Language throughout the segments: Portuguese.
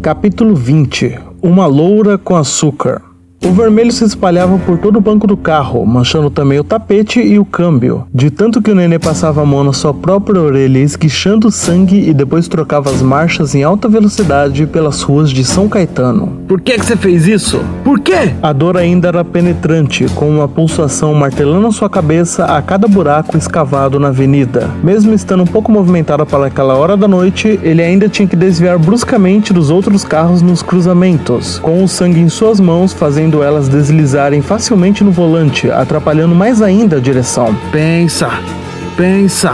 Capítulo 20 Uma loura com açúcar o vermelho se espalhava por todo o banco do carro, manchando também o tapete e o câmbio, de tanto que o nenê passava a mão na sua própria orelha, esguichando sangue e depois trocava as marchas em alta velocidade pelas ruas de São Caetano. Por que, que você fez isso? Por quê? A dor ainda era penetrante, com uma pulsação martelando sua cabeça a cada buraco escavado na avenida. Mesmo estando um pouco movimentada para aquela hora da noite, ele ainda tinha que desviar bruscamente dos outros carros nos cruzamentos, com o sangue em suas mãos fazendo fazendo elas deslizarem facilmente no volante, atrapalhando mais ainda a direção. Pensa, pensa,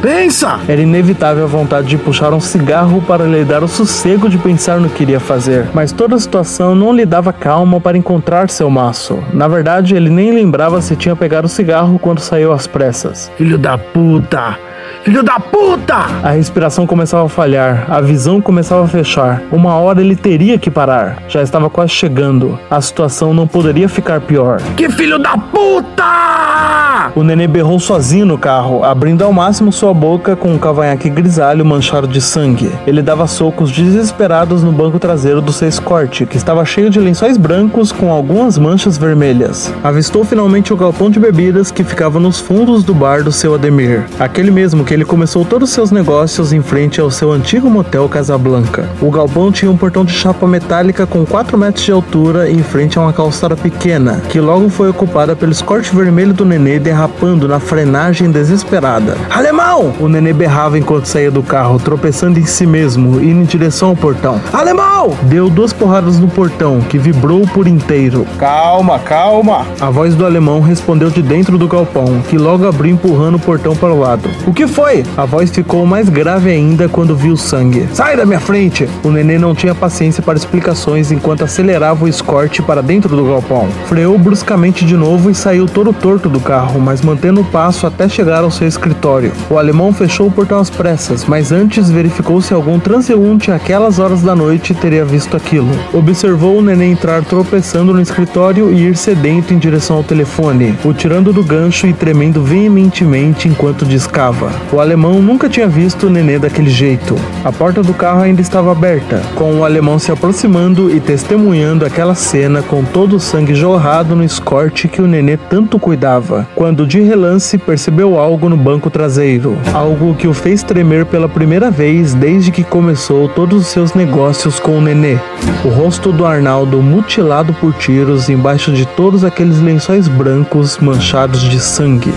pensa! Era inevitável a vontade de puxar um cigarro para lhe dar o sossego de pensar no que iria fazer, mas toda a situação não lhe dava calma para encontrar seu maço. Na verdade, ele nem lembrava se tinha pegado o cigarro quando saiu às pressas. Filho da puta! Filho da puta! A respiração começava a falhar, a visão começava a fechar. Uma hora ele teria que parar. Já estava quase chegando. A situação não poderia ficar pior. Que filho da puta! O nenê berrou sozinho no carro, abrindo ao máximo sua boca com um cavanhaque grisalho manchado de sangue. Ele dava socos desesperados no banco traseiro do seu escorte, que estava cheio de lençóis brancos com algumas manchas vermelhas. Avistou finalmente o galpão de bebidas que ficava nos fundos do bar do seu Ademir. Aquele mesmo que ele começou todos os seus negócios em frente ao seu antigo motel Casablanca. O galpão tinha um portão de chapa metálica com 4 metros de altura em frente a uma calçada pequena, que logo foi ocupada pelo escorte vermelho do nenê derrapando na frenagem desesperada. Alemão! O nenê berrava enquanto saía do carro, tropeçando em si mesmo, indo em direção ao portão. Alemão! Deu duas porradas no portão, que vibrou por inteiro. Calma, calma! A voz do alemão respondeu de dentro do galpão, que logo abriu empurrando o portão para o lado. O que foi? A voz ficou mais grave ainda quando viu sangue. Sai da minha frente! O nenê não tinha paciência para explicações enquanto acelerava o escorte para dentro do galpão. Freou bruscamente de novo e saiu todo torto do carro, mas mantendo o passo até chegar ao seu escritório. O alemão fechou o portão às pressas, mas antes verificou se algum transeunte àquelas horas da noite teria visto aquilo. Observou o nenê entrar tropeçando no escritório e ir sedento em direção ao telefone, o tirando do gancho e tremendo veementemente enquanto discava. O alemão nunca tinha visto o nenê daquele jeito. A porta do carro ainda estava aberta, com o alemão se aproximando e testemunhando aquela cena com todo o sangue jorrado no escorte que o nenê tanto cuidava, quando de relance percebeu algo no banco traseiro, algo que o fez tremer pela primeira vez desde que começou todos os seus negócios com o nenê. O rosto do Arnaldo mutilado por tiros embaixo de todos aqueles lençóis brancos manchados de sangue.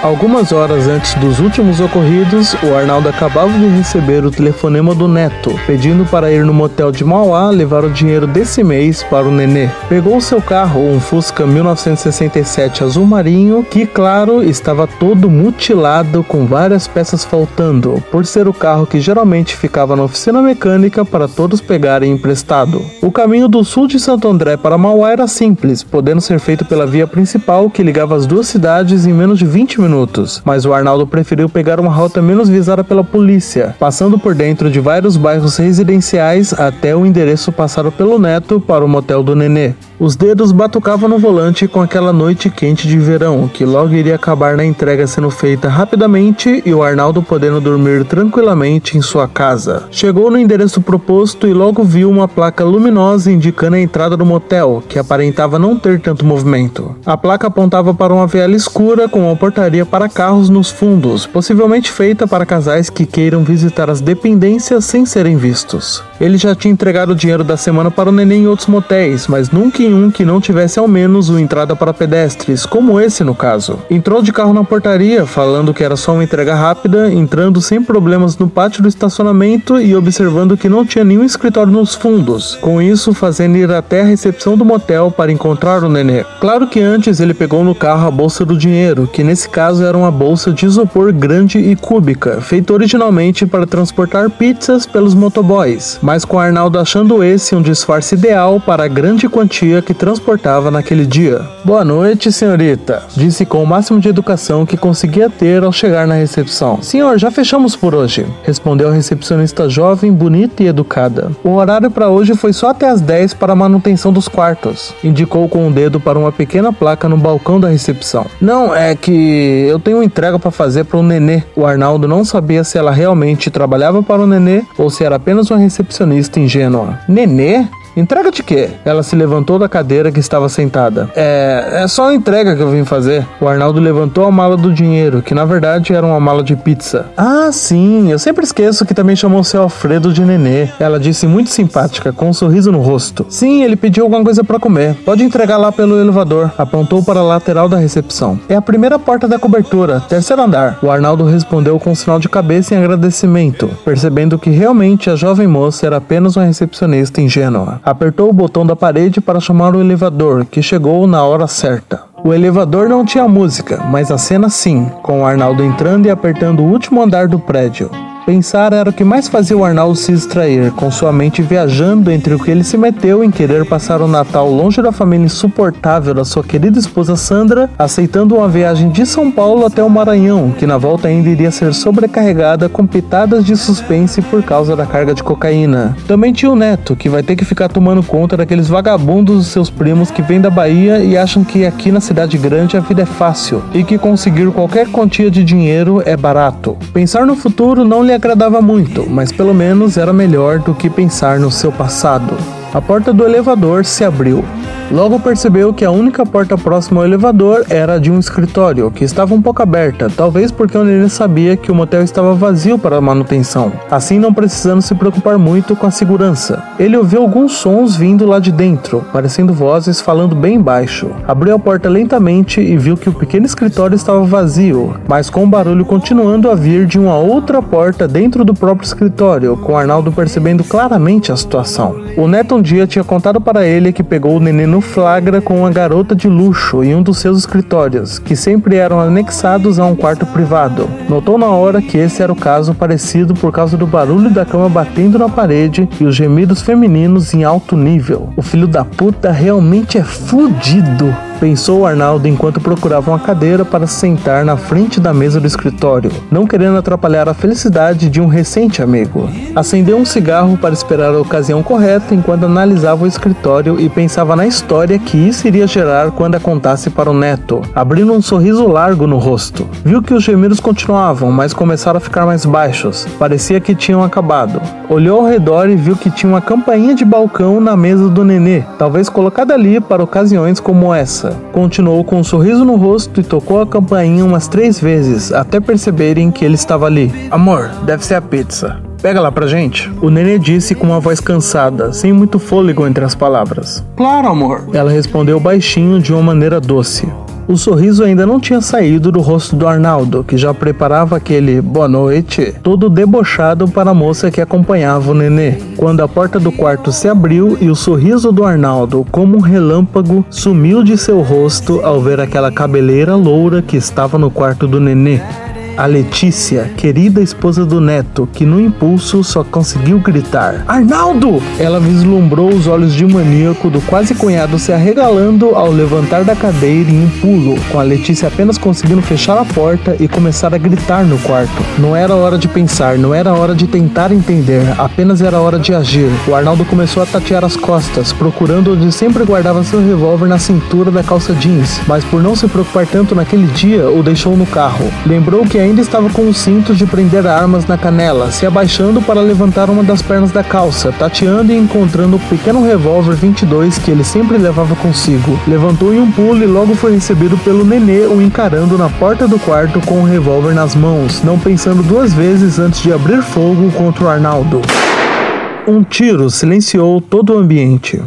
Algumas horas antes dos últimos ocorridos, o Arnaldo acabava de receber o telefonema do neto, pedindo para ir no motel de Mauá levar o dinheiro desse mês para o nenê. Pegou seu carro, um Fusca 1967 azul marinho, que, claro, estava todo mutilado com várias peças faltando, por ser o carro que geralmente ficava na oficina mecânica para todos pegarem emprestado. O caminho do sul de Santo André para Mauá era simples, podendo ser feito pela via principal que ligava as duas cidades em menos de 20 minutos minutos, mas o Arnaldo preferiu pegar uma rota menos visada pela polícia, passando por dentro de vários bairros residenciais até o endereço passado pelo neto para o motel do Nenê. Os dedos batucavam no volante com aquela noite quente de verão, que logo iria acabar na entrega sendo feita rapidamente e o Arnaldo podendo dormir tranquilamente em sua casa. Chegou no endereço proposto e logo viu uma placa luminosa indicando a entrada do motel, que aparentava não ter tanto movimento. A placa apontava para uma viela escura com uma portaria para carros nos fundos, possivelmente feita para casais que queiram visitar as dependências sem serem vistos. Ele já tinha entregado o dinheiro da semana para o neném em outros motéis, mas nunca em um que não tivesse ao menos uma entrada para pedestres, como esse no caso. Entrou de carro na portaria, falando que era só uma entrega rápida, entrando sem problemas no pátio do estacionamento e observando que não tinha nenhum escritório nos fundos. Com isso, fazendo ir até a recepção do motel para encontrar o nenê. Claro que antes ele pegou no carro a bolsa do dinheiro, que nesse caso caso era uma bolsa de isopor grande e cúbica, feita originalmente para transportar pizzas pelos motoboys, mas com Arnaldo achando esse um disfarce ideal para a grande quantia que transportava naquele dia. Boa noite, senhorita, disse com o máximo de educação que conseguia ter ao chegar na recepção. Senhor, já fechamos por hoje, respondeu a recepcionista jovem, bonita e educada. O horário para hoje foi só até as 10 para a manutenção dos quartos, indicou com o um dedo para uma pequena placa no balcão da recepção. Não, é que eu tenho uma entrega para fazer para o Nenê. O Arnaldo não sabia se ela realmente trabalhava para o Nenê ou se era apenas uma recepcionista ingênua. Nenê? Entrega de quê? Ela se levantou da cadeira que estava sentada. É, é só a entrega que eu vim fazer. O Arnaldo levantou a mala do dinheiro, que na verdade era uma mala de pizza. Ah, sim, eu sempre esqueço que também chamou seu Alfredo de nenê. Ela disse muito simpática, com um sorriso no rosto. Sim, ele pediu alguma coisa para comer. Pode entregar lá pelo elevador. Apontou para a lateral da recepção. É a primeira porta da cobertura, terceiro andar. O Arnaldo respondeu com um sinal de cabeça em agradecimento, percebendo que realmente a jovem moça era apenas uma recepcionista ingênua. Apertou o botão da parede para chamar o elevador, que chegou na hora certa. O elevador não tinha música, mas a cena sim, com Arnaldo entrando e apertando o último andar do prédio. Pensar era o que mais fazia o Arnaldo se distrair, com sua mente viajando entre o que ele se meteu em querer passar o Natal longe da família insuportável da sua querida esposa Sandra, aceitando uma viagem de São Paulo até o Maranhão, que na volta ainda iria ser sobrecarregada com pitadas de suspense por causa da carga de cocaína. Também tinha o Neto, que vai ter que ficar tomando conta daqueles vagabundos dos seus primos que vêm da Bahia e acham que aqui na cidade grande a vida é fácil e que conseguir qualquer quantia de dinheiro é barato. Pensar no futuro não lhe agradava muito, mas pelo menos era melhor do que pensar no seu passado. A porta do elevador se abriu. Logo percebeu que a única porta próxima ao elevador era a de um escritório, que estava um pouco aberta, talvez porque o Nenê sabia que o motel estava vazio para manutenção, assim não precisando se preocupar muito com a segurança. Ele ouviu alguns sons vindo lá de dentro, parecendo vozes falando bem baixo. Abriu a porta lentamente e viu que o pequeno escritório estava vazio, mas com o barulho continuando a vir de uma outra porta dentro do próprio escritório, com Arnaldo percebendo claramente a situação. O Neto um dia tinha contado para ele que pegou o nenê no flagra com uma garota de luxo em um dos seus escritórios, que sempre eram anexados a um quarto privado. Notou na hora que esse era o caso parecido por causa do barulho da cama batendo na parede e os gemidos femininos em alto nível. O filho da puta realmente é fudido pensou Arnaldo enquanto procurava uma cadeira para sentar na frente da mesa do escritório, não querendo atrapalhar a felicidade de um recente amigo. Acendeu um cigarro para esperar a ocasião correta enquanto analisava o escritório e pensava na história que isso iria gerar quando a contasse para o neto, abrindo um sorriso largo no rosto. Viu que os gemidos continuavam, mas começaram a ficar mais baixos. Parecia que tinham acabado. Olhou ao redor e viu que tinha uma campainha de balcão na mesa do nenê, talvez colocada ali para ocasiões como essa. Continuou com um sorriso no rosto e tocou a campainha umas três vezes até perceberem que ele estava ali. Amor, deve ser a pizza. Pega lá pra gente. O nenê disse com uma voz cansada, sem muito fôlego entre as palavras. Claro, amor. Ela respondeu baixinho de uma maneira doce. O sorriso ainda não tinha saído do rosto do Arnaldo, que já preparava aquele boa noite, todo debochado para a moça que acompanhava o nenê. Quando a porta do quarto se abriu e o sorriso do Arnaldo, como um relâmpago, sumiu de seu rosto ao ver aquela cabeleira loura que estava no quarto do nenê a Letícia, querida esposa do neto, que no impulso só conseguiu gritar: Arnaldo! Ela vislumbrou os olhos de maníaco do quase cunhado se arregalando ao levantar da cadeira em um pulo, com a Letícia apenas conseguindo fechar a porta e começar a gritar no quarto. Não era hora de pensar, não era hora de tentar entender, apenas era hora de agir. O Arnaldo começou a tatear as costas, procurando onde sempre guardava seu revólver na cintura da calça jeans, mas por não se preocupar tanto naquele dia, o deixou no carro. Lembrou que ainda estava com os cintos de prender armas na canela, se abaixando para levantar uma das pernas da calça, tateando e encontrando o pequeno revólver 22 que ele sempre levava consigo. Levantou em um pulo e logo foi recebido pelo nenê o encarando na porta do quarto com o revólver nas mãos, não pensando duas vezes antes de abrir fogo contra o Arnaldo. Um tiro silenciou todo o ambiente.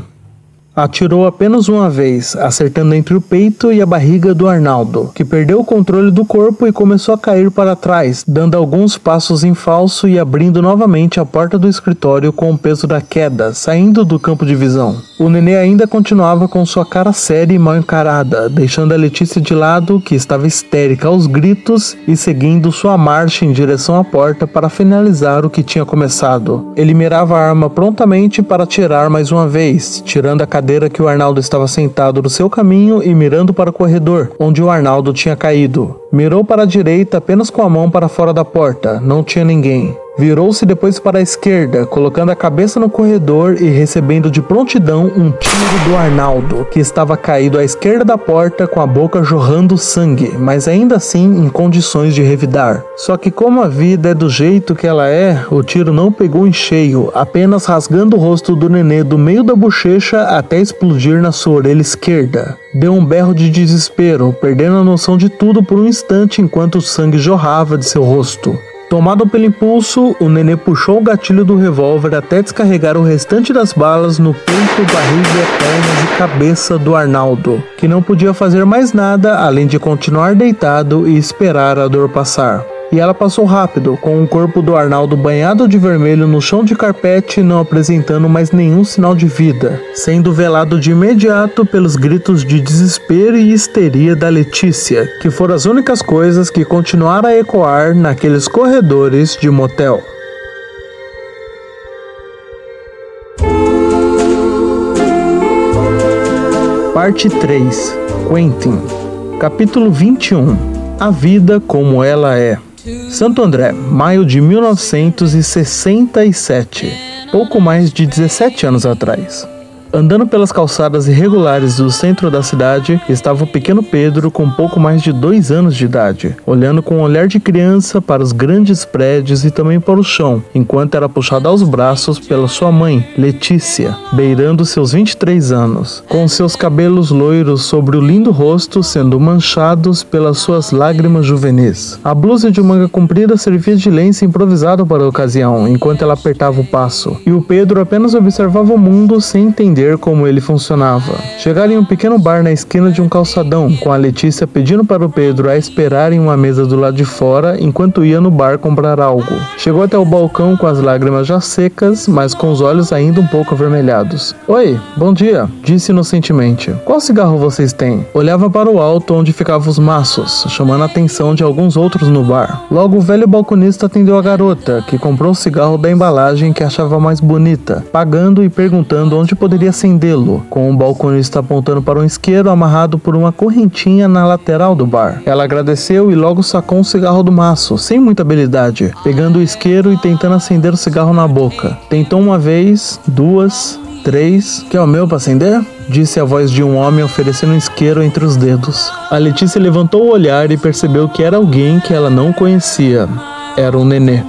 Atirou apenas uma vez, acertando entre o peito e a barriga do Arnaldo, que perdeu o controle do corpo e começou a cair para trás, dando alguns passos em falso e abrindo novamente a porta do escritório com o peso da queda, saindo do campo de visão. O nenê ainda continuava com sua cara séria e mal encarada, deixando a Letícia de lado, que estava histérica aos gritos, e seguindo sua marcha em direção à porta para finalizar o que tinha começado. Ele mirava a arma prontamente para atirar mais uma vez, tirando a cadeira que o Arnaldo estava sentado no seu caminho e mirando para o corredor, onde o Arnaldo tinha caído. Mirou para a direita apenas com a mão para fora da porta, não tinha ninguém. Virou-se depois para a esquerda, colocando a cabeça no corredor e recebendo de prontidão um tiro do Arnaldo, que estava caído à esquerda da porta com a boca jorrando sangue, mas ainda assim em condições de revidar. Só que como a vida é do jeito que ela é, o tiro não pegou em cheio, apenas rasgando o rosto do nenê do meio da bochecha até explodir na sua orelha esquerda. Deu um berro de desespero, perdendo a noção de tudo por um instante enquanto o sangue jorrava de seu rosto. Tomado pelo impulso, o nenê puxou o gatilho do revólver até descarregar o restante das balas no peito, barriga, pernas e cabeça do Arnaldo, que não podia fazer mais nada além de continuar deitado e esperar a dor passar e ela passou rápido, com o corpo do Arnaldo banhado de vermelho no chão de carpete, não apresentando mais nenhum sinal de vida, sendo velado de imediato pelos gritos de desespero e histeria da Letícia, que foram as únicas coisas que continuaram a ecoar naqueles corredores de motel. Parte 3 Quentin Capítulo 21 A vida como ela é Santo André, maio de 1967, pouco mais de 17 anos atrás. Andando pelas calçadas irregulares do centro da cidade, estava o pequeno Pedro com pouco mais de dois anos de idade, olhando com um olhar de criança para os grandes prédios e também para o chão, enquanto era puxado aos braços pela sua mãe, Letícia, beirando seus 23 anos, com seus cabelos loiros sobre o lindo rosto sendo manchados pelas suas lágrimas juvenis. A blusa de manga comprida servia de lenço improvisado para a ocasião, enquanto ela apertava o passo, e o Pedro apenas observava o mundo sem entender entender como ele funcionava. Chegaram em um pequeno bar na esquina de um calçadão, com a Letícia pedindo para o Pedro a esperar em uma mesa do lado de fora enquanto ia no bar comprar algo. Chegou até o balcão com as lágrimas já secas, mas com os olhos ainda um pouco avermelhados. Oi, bom dia, disse inocentemente. Qual cigarro vocês têm? Olhava para o alto onde ficavam os maços, chamando a atenção de alguns outros no bar. Logo o velho balconista atendeu a garota, que comprou o cigarro da embalagem que achava mais bonita, pagando e perguntando onde poderia acendê-lo, com o balconista apontando para um isqueiro amarrado por uma correntinha na lateral do bar. Ela agradeceu e logo sacou um cigarro do maço, sem muita habilidade, pegando o isqueiro e tentando acender o cigarro na boca. Tentou uma vez, duas, três. Quer o meu para acender? Disse a voz de um homem oferecendo um isqueiro entre os dedos. A Letícia levantou o olhar e percebeu que era alguém que ela não conhecia. Era um nenê.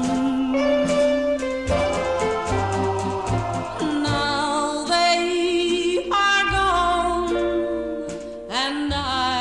and